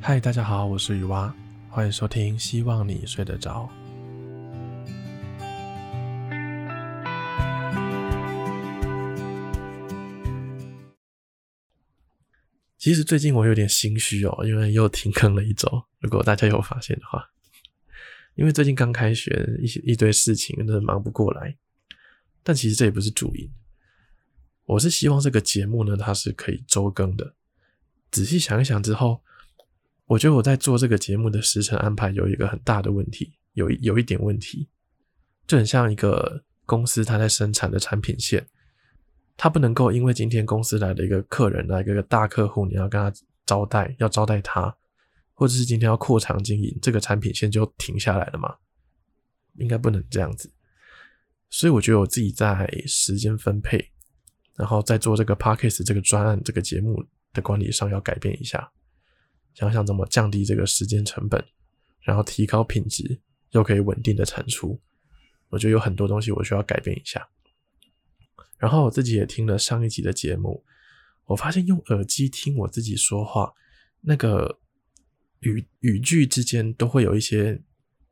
嗨，大家好，我是雨蛙，欢迎收听，希望你睡得着。其实最近我有点心虚哦，因为又停更了一周。如果大家有发现的话，因为最近刚开学，一一堆事情真的忙不过来。但其实这也不是主因，我是希望这个节目呢，它是可以周更的。仔细想一想之后，我觉得我在做这个节目的时程安排有一个很大的问题，有有一点问题，就很像一个公司它在生产的产品线，它不能够因为今天公司来了一个客人，来一个大客户，你要跟他招待，要招待他，或者是今天要扩张经营，这个产品线就停下来了吗？应该不能这样子。所以我觉得我自己在时间分配，然后在做这个 p a r k a s t 这个专案这个节目的管理上要改变一下。想想怎么降低这个时间成本，然后提高品质，又可以稳定的产出。我觉得有很多东西我需要改变一下。然后我自己也听了上一集的节目，我发现用耳机听我自己说话，那个语语句之间都会有一些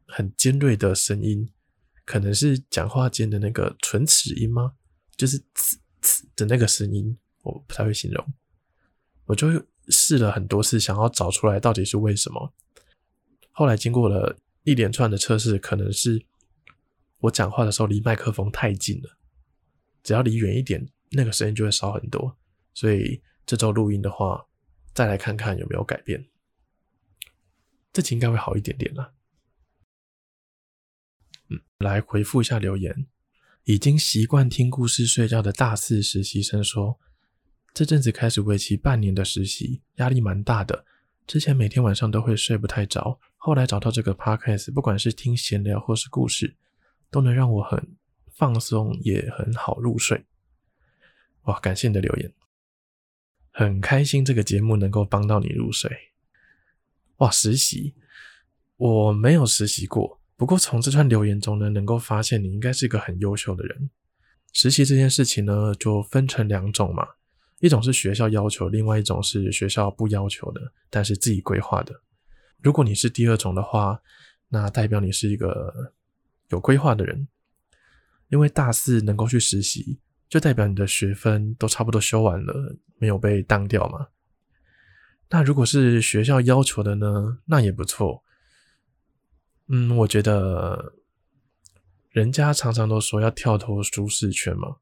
很尖锐的声音，可能是讲话间的那个唇齿音吗？就是呲呲的那个声音，我不太会形容。我就会。试了很多次，想要找出来到底是为什么。后来经过了一连串的测试，可能是我讲话的时候离麦克风太近了，只要离远一点，那个声音就会少很多。所以这周录音的话，再来看看有没有改变。这期应该会好一点点了。嗯，来回复一下留言。已经习惯听故事睡觉的大四实习生说。这阵子开始为期半年的实习，压力蛮大的。之前每天晚上都会睡不太着，后来找到这个 podcast，不管是听闲聊或是故事，都能让我很放松，也很好入睡。哇，感谢你的留言，很开心这个节目能够帮到你入睡。哇，实习我没有实习过，不过从这串留言中呢，能够发现你应该是一个很优秀的人。实习这件事情呢，就分成两种嘛。一种是学校要求，另外一种是学校不要求的，但是自己规划的。如果你是第二种的话，那代表你是一个有规划的人，因为大四能够去实习，就代表你的学分都差不多修完了，没有被当掉嘛。那如果是学校要求的呢，那也不错。嗯，我觉得人家常常都说要跳脱舒适圈嘛，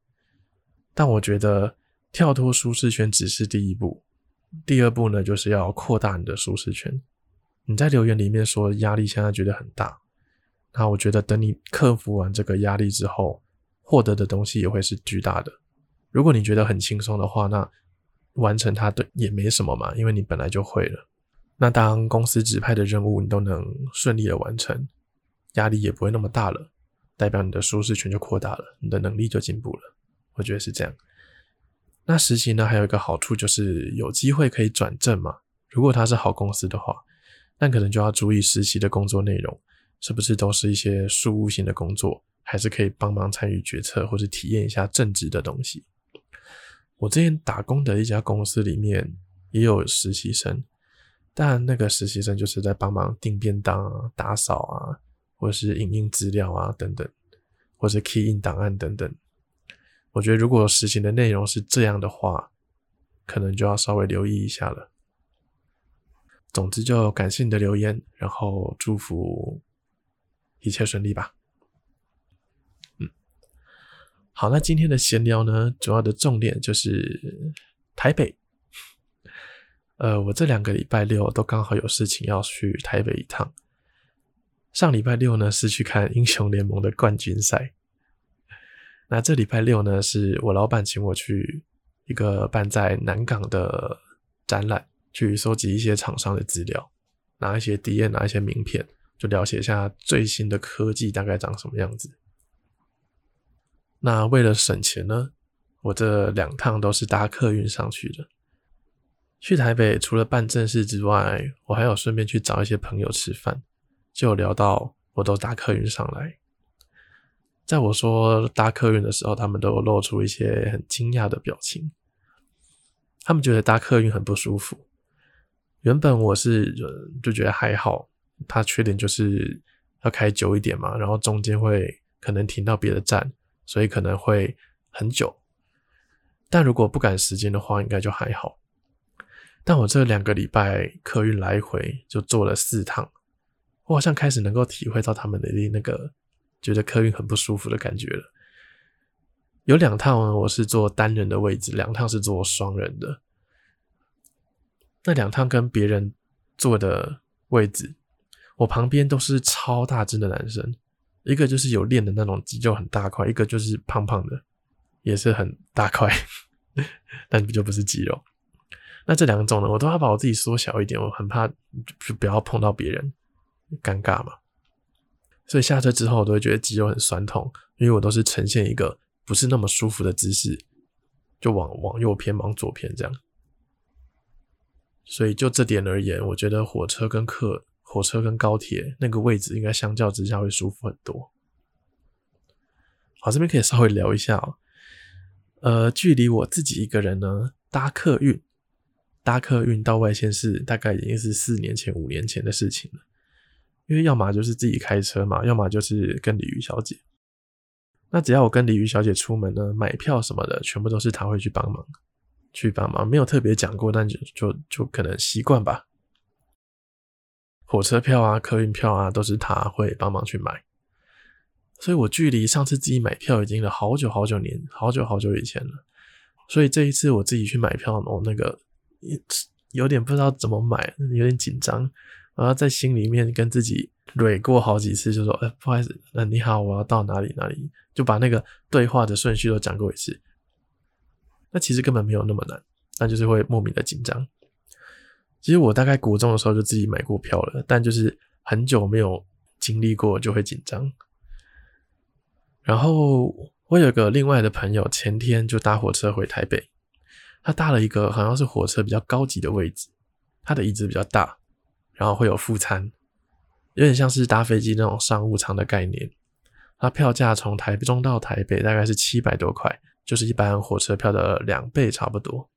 但我觉得。跳脱舒适圈只是第一步，第二步呢，就是要扩大你的舒适圈。你在留言里面说压力现在觉得很大，那我觉得等你克服完这个压力之后，获得的东西也会是巨大的。如果你觉得很轻松的话，那完成它对也没什么嘛，因为你本来就会了。那当公司指派的任务你都能顺利的完成，压力也不会那么大了，代表你的舒适圈就扩大了，你的能力就进步了。我觉得是这样。那实习呢，还有一个好处就是有机会可以转正嘛。如果他是好公司的话，那可能就要注意实习的工作内容是不是都是一些事务性的工作，还是可以帮忙参与决策或者体验一下正职的东西。我之前打工的一家公司里面也有实习生，但那个实习生就是在帮忙订便当啊、打扫啊，或是影印资料啊等等，或是 key in 档案等等。我觉得如果实行的内容是这样的话，可能就要稍微留意一下了。总之，就感谢你的留言，然后祝福一切顺利吧。嗯，好，那今天的闲聊呢，主要的重点就是台北。呃，我这两个礼拜六都刚好有事情要去台北一趟。上礼拜六呢是去看英雄联盟的冠军赛。那这礼拜六呢，是我老板请我去一个办在南港的展览，去收集一些厂商的资料，拿一些 D N，拿一些名片，就了解一下最新的科技大概长什么样子。那为了省钱呢，我这两趟都是搭客运上去的。去台北除了办正事之外，我还有顺便去找一些朋友吃饭，就聊到我都搭客运上来。在我说搭客运的时候，他们都露出一些很惊讶的表情。他们觉得搭客运很不舒服，原本我是就觉得还好，它缺点就是要开久一点嘛，然后中间会可能停到别的站，所以可能会很久。但如果不赶时间的话，应该就还好。但我这两个礼拜客运来回就坐了四趟，我好像开始能够体会到他们的那个觉得客运很不舒服的感觉了。有两趟呢，我是坐单人的位置，两趟是坐双人的。那两趟跟别人坐的位置，我旁边都是超大只的男生，一个就是有练的那种肌肉很大块，一个就是胖胖的，也是很大块，但就不是肌肉。那这两种呢，我都要把我自己缩小一点，我很怕就不要碰到别人，尴尬嘛。所以下车之后，我都会觉得肌肉很酸痛，因为我都是呈现一个不是那么舒服的姿势，就往往右偏，往左偏这样。所以就这点而言，我觉得火车跟客火车跟高铁那个位置应该相较之下会舒服很多。好，这边可以稍微聊一下喔，呃，距离我自己一个人呢搭客运。搭客运到外县市，大概已经是四年前、五年前的事情了。因为要么就是自己开车嘛，要么就是跟鲤鱼小姐。那只要我跟鲤鱼小姐出门呢，买票什么的，全部都是她会去帮忙，去帮忙。没有特别讲过，但就就就可能习惯吧。火车票啊、客运票啊，都是她会帮忙去买。所以我距离上次自己买票已经了好久好久年，好久好久以前了。所以这一次我自己去买票，我那个。有点不知道怎么买，有点紧张，然后在心里面跟自己捋过好几次，就说：“哎，不好意思，呃，你好，我要到哪里哪里。”就把那个对话的顺序都讲过一次。那其实根本没有那么难，但就是会莫名的紧张。其实我大概国中的时候就自己买过票了，但就是很久没有经历过就会紧张。然后我有个另外的朋友，前天就搭火车回台北。他搭了一个好像是火车比较高级的位置，他的椅子比较大，然后会有副餐，有点像是搭飞机那种商务舱的概念。它票价从台中到台北大概是七百多块，就是一般火车票的两倍差不多。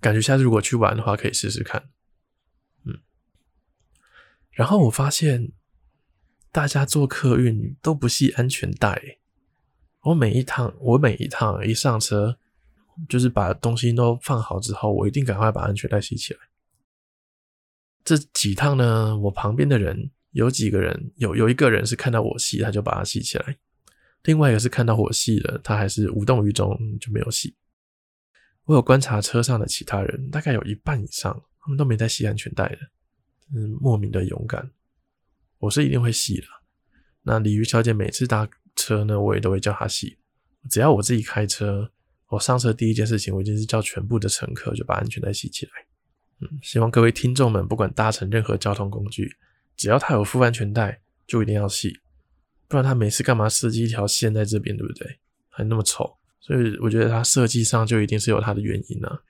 感觉下次如果去玩的话，可以试试看。嗯，然后我发现大家坐客运都不系安全带，我每一趟我每一趟一上车。就是把东西都放好之后，我一定赶快把安全带系起来。这几趟呢，我旁边的人有几个人，有有一个人是看到我系，他就把它系起来；另外一个是看到我系了，他还是无动于衷，就没有系。我有观察车上的其他人，大概有一半以上，他们都没在系安全带的，嗯，莫名的勇敢。我是一定会系的。那鲤鱼小姐每次搭车呢，我也都会叫她系。只要我自己开车。我上车第一件事情，我已经是叫全部的乘客就把安全带系起来。嗯，希望各位听众们，不管搭乘任何交通工具，只要他有附安全带，就一定要系，不然他每次干嘛设计一条线在这边，对不对？还那么丑，所以我觉得他设计上就一定是有他的原因啊。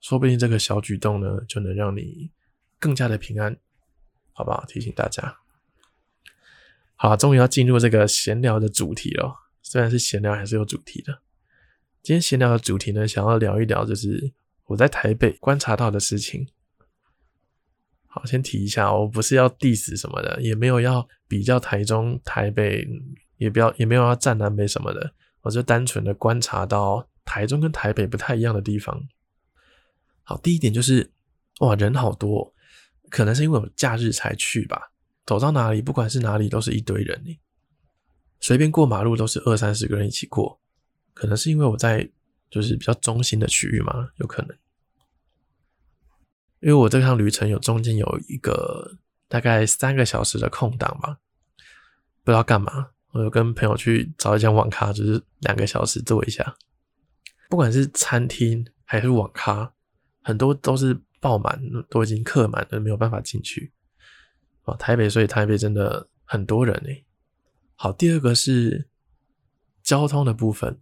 说不定这个小举动呢，就能让你更加的平安，好不好？提醒大家。好，终于要进入这个闲聊的主题了。虽然是闲聊，还是有主题的。今天闲聊的主题呢，想要聊一聊，就是我在台北观察到的事情。好，先提一下，我不是要 diss 什么的，也没有要比较台中、台北，也不要，也没有要站南北什么的，我就单纯的观察到台中跟台北不太一样的地方。好，第一点就是，哇，人好多，可能是因为我假日才去吧，走到哪里，不管是哪里，都是一堆人，随便过马路都是二三十个人一起过。可能是因为我在就是比较中心的区域嘛，有可能，因为我这趟旅程有中间有一个大概三个小时的空档嘛，不知道干嘛，我就跟朋友去找一间网咖，就是两个小时坐一下。不管是餐厅还是网咖，很多都是爆满，都已经客满了，没有办法进去。哦，台北，所以台北真的很多人诶。好，第二个是交通的部分。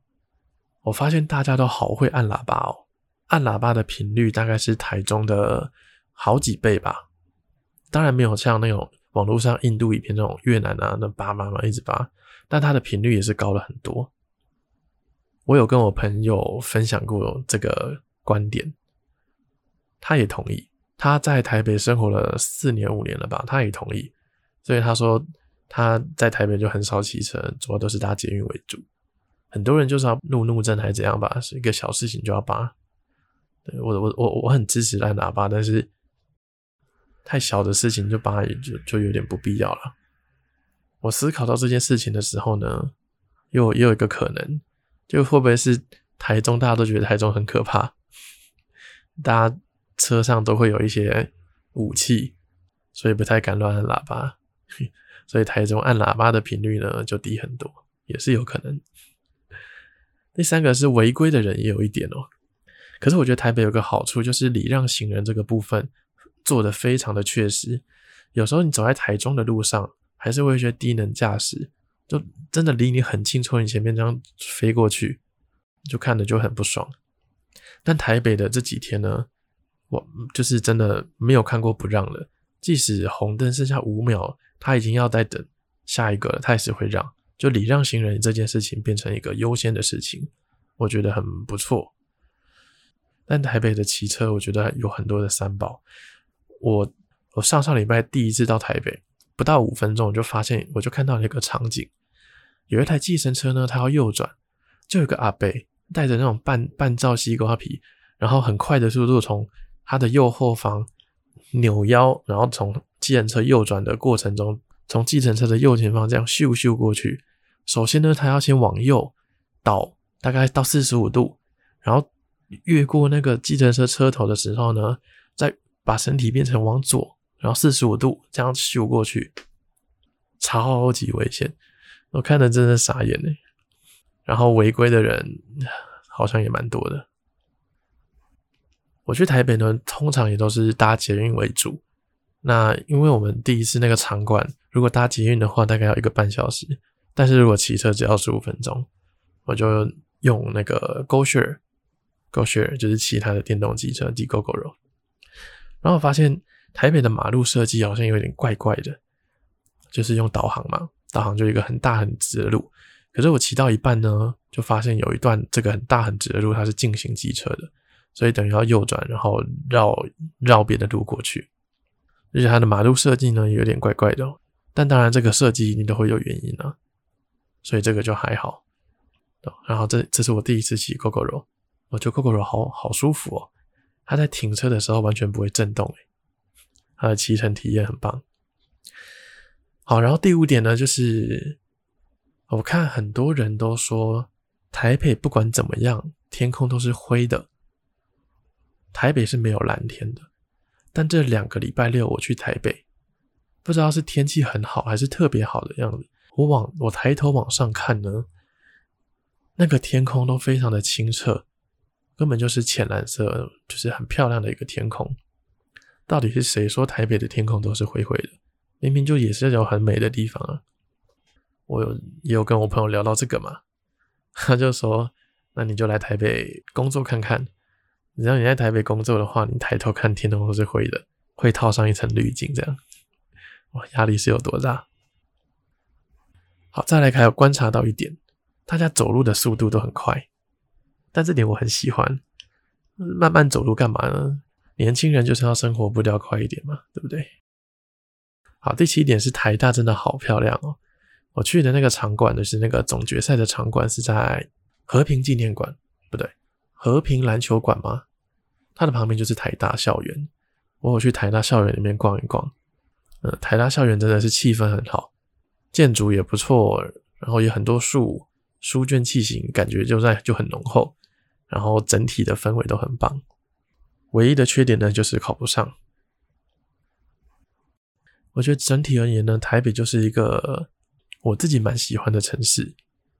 我发现大家都好会按喇叭哦，按喇叭的频率大概是台中的好几倍吧。当然没有像那种网络上印度影片那种越南啊，那叭叭叭一直叭，但它的频率也是高了很多。我有跟我朋友分享过这个观点，他也同意，他在台北生活了四年五年了吧，他也同意，所以他说他在台北就很少骑车，主要都是搭捷运为主。很多人就是要路怒症还是怎样吧，是一个小事情就要扒。对，我我我我很支持按喇叭，但是太小的事情就扒就就有点不必要了。我思考到这件事情的时候呢，又又有一个可能，就会不会是台中大家都觉得台中很可怕，大家。车上都会有一些武器，所以不太敢乱按喇叭，所以台中按喇叭的频率呢就低很多，也是有可能。第三个是违规的人也有一点哦，可是我觉得台北有个好处就是礼让行人这个部分做的非常的确实，有时候你走在台中的路上，还是会有些低能驾驶，就真的离你很近，从你前面这样飞过去，就看着就很不爽。但台北的这几天呢，我就是真的没有看过不让了，即使红灯剩下五秒，他已经要再等下一个了，他也是会让。就礼让行人这件事情变成一个优先的事情，我觉得很不错。但台北的骑车，我觉得有很多的三宝。我我上上礼拜第一次到台北，不到五分钟我就发现，我就看到了一个场景，有一台计程车呢，它要右转，就有个阿伯带着那种半半罩西瓜皮，然后很快的速度从他的右后方扭腰，然后从计程车右转的过程中，从计程车的右前方这样咻咻过去。首先呢，他要先往右倒，大概到四十五度，然后越过那个计程车车头的时候呢，再把身体变成往左，然后四十五度这样咻过去，超级危险，我看的真的傻眼嘞。然后违规的人好像也蛮多的。我去台北呢，通常也都是搭捷运为主。那因为我们第一次那个场馆，如果搭捷运的话，大概要一个半小时；但是如果骑车只要十五分钟，我就用那个 GoShare，GoShare 就是骑他的电动机车，骑 Gogoro。然后我发现台北的马路设计好像有点怪怪的，就是用导航嘛，导航就一个很大很直的路，可是我骑到一半呢，就发现有一段这个很大很直的路，它是禁行机车的。所以等于要右转，然后绕绕别的路过去，而且它的马路设计呢有点怪怪的，但当然这个设计你都会有原因啊，所以这个就还好。然后这这是我第一次骑 Gogoro，我觉得 Gogoro 好好舒服哦，它在停车的时候完全不会震动，诶，它的骑乘体验很棒。好，然后第五点呢，就是我看很多人都说台北不管怎么样，天空都是灰的。台北是没有蓝天的，但这两个礼拜六我去台北，不知道是天气很好还是特别好的样子。我往我抬头往上看呢，那个天空都非常的清澈，根本就是浅蓝色，就是很漂亮的一个天空。到底是谁说台北的天空都是灰灰的？明明就也是那种很美的地方啊！我有也有跟我朋友聊到这个嘛，他就说：“那你就来台北工作看看。”只要你在台北工作的话，你抬头看天空都是灰的，会套上一层滤镜，这样，哇，压力是有多大？好，再来还有观察到一点，大家走路的速度都很快，但这点我很喜欢。慢慢走路干嘛呢？年轻人就是要生活步调快一点嘛，对不对？好，第七点是台大真的好漂亮哦。我去的那个场馆就是那个总决赛的场馆是在和平纪念馆，不对。和平篮球馆吗？它的旁边就是台大校园。我有去台大校园里面逛一逛。呃，台大校园真的是气氛很好，建筑也不错，然后有很多树，书卷气息感觉就在就很浓厚，然后整体的氛围都很棒。唯一的缺点呢，就是考不上。我觉得整体而言呢，台北就是一个我自己蛮喜欢的城市，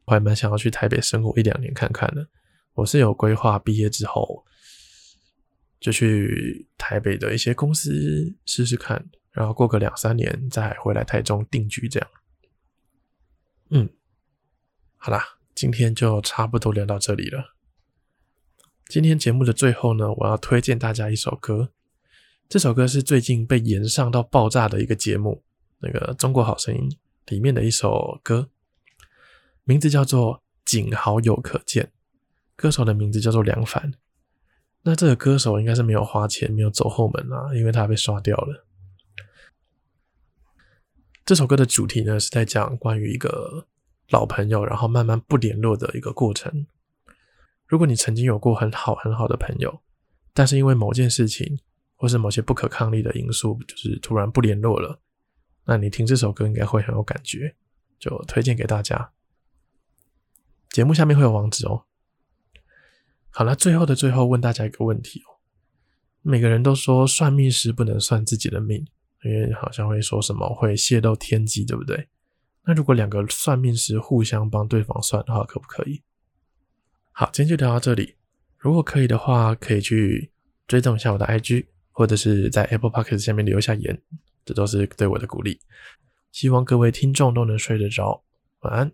我还蛮想要去台北生活一两年看看的。我是有规划，毕业之后就去台北的一些公司试试看，然后过个两三年再回来台中定居，这样。嗯，好啦，今天就差不多聊到这里了。今天节目的最后呢，我要推荐大家一首歌，这首歌是最近被延上到爆炸的一个节目，那个《中国好声音》里面的一首歌，名字叫做《仅好友可见》。歌手的名字叫做梁凡，那这个歌手应该是没有花钱，没有走后门啊，因为他被刷掉了。这首歌的主题呢，是在讲关于一个老朋友，然后慢慢不联络的一个过程。如果你曾经有过很好很好的朋友，但是因为某件事情或是某些不可抗力的因素，就是突然不联络了，那你听这首歌应该会很有感觉，就推荐给大家。节目下面会有网址哦。好了，最后的最后问大家一个问题哦，每个人都说算命师不能算自己的命。因为好像会说什么会泄露天机，对不对？那如果两个算命师互相帮对方算的话，可不可以？好，今天就聊到这里。如果可以的话，可以去追踪一下我的 IG，或者是在 Apple p o c k e t 下面留一下言，这都是对我的鼓励。希望各位听众都能睡得着，晚安。